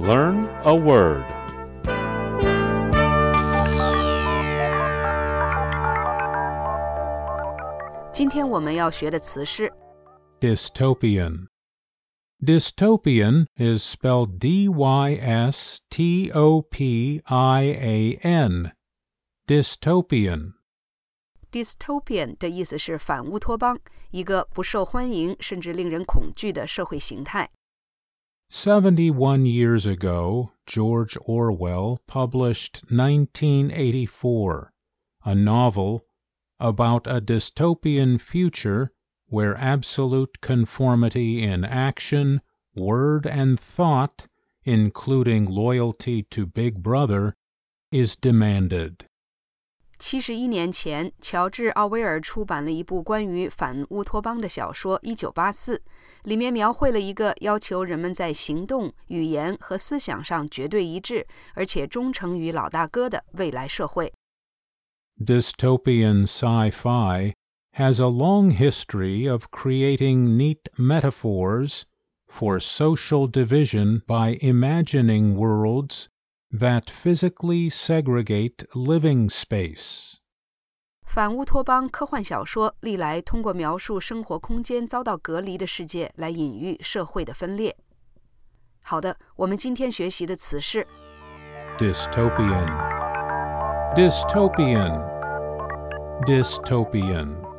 Learn a word. 今天我们要学的词是 Dystopian. Dystopian is spelled D Y S T O P I A N. Dystopian. dystopian 的意思是反乌托邦，一个不受欢迎甚至令人恐惧的社会形态。 71 years ago, George Orwell published 1984, a novel about a dystopian future where absolute conformity in action, word, and thought, including loyalty to Big Brother, is demanded. 七十一年前，乔治·奥威尔出版了一部关于反乌托邦的小说《一九八四》，里面描绘了一个要求人们在行动、语言和思想上绝对一致，而且忠诚于老大哥的未来社会。 Dystopian sci fi has a long history of creating neat metaphors for social division by imagining worlds that physically segregate living space. 反乌托邦科幻小说历来通过描述生活空间遭到隔离的世界来隐喻社会的分裂。好的，我们今天学习的词是 Dystopian. Dystopian. Dystopian.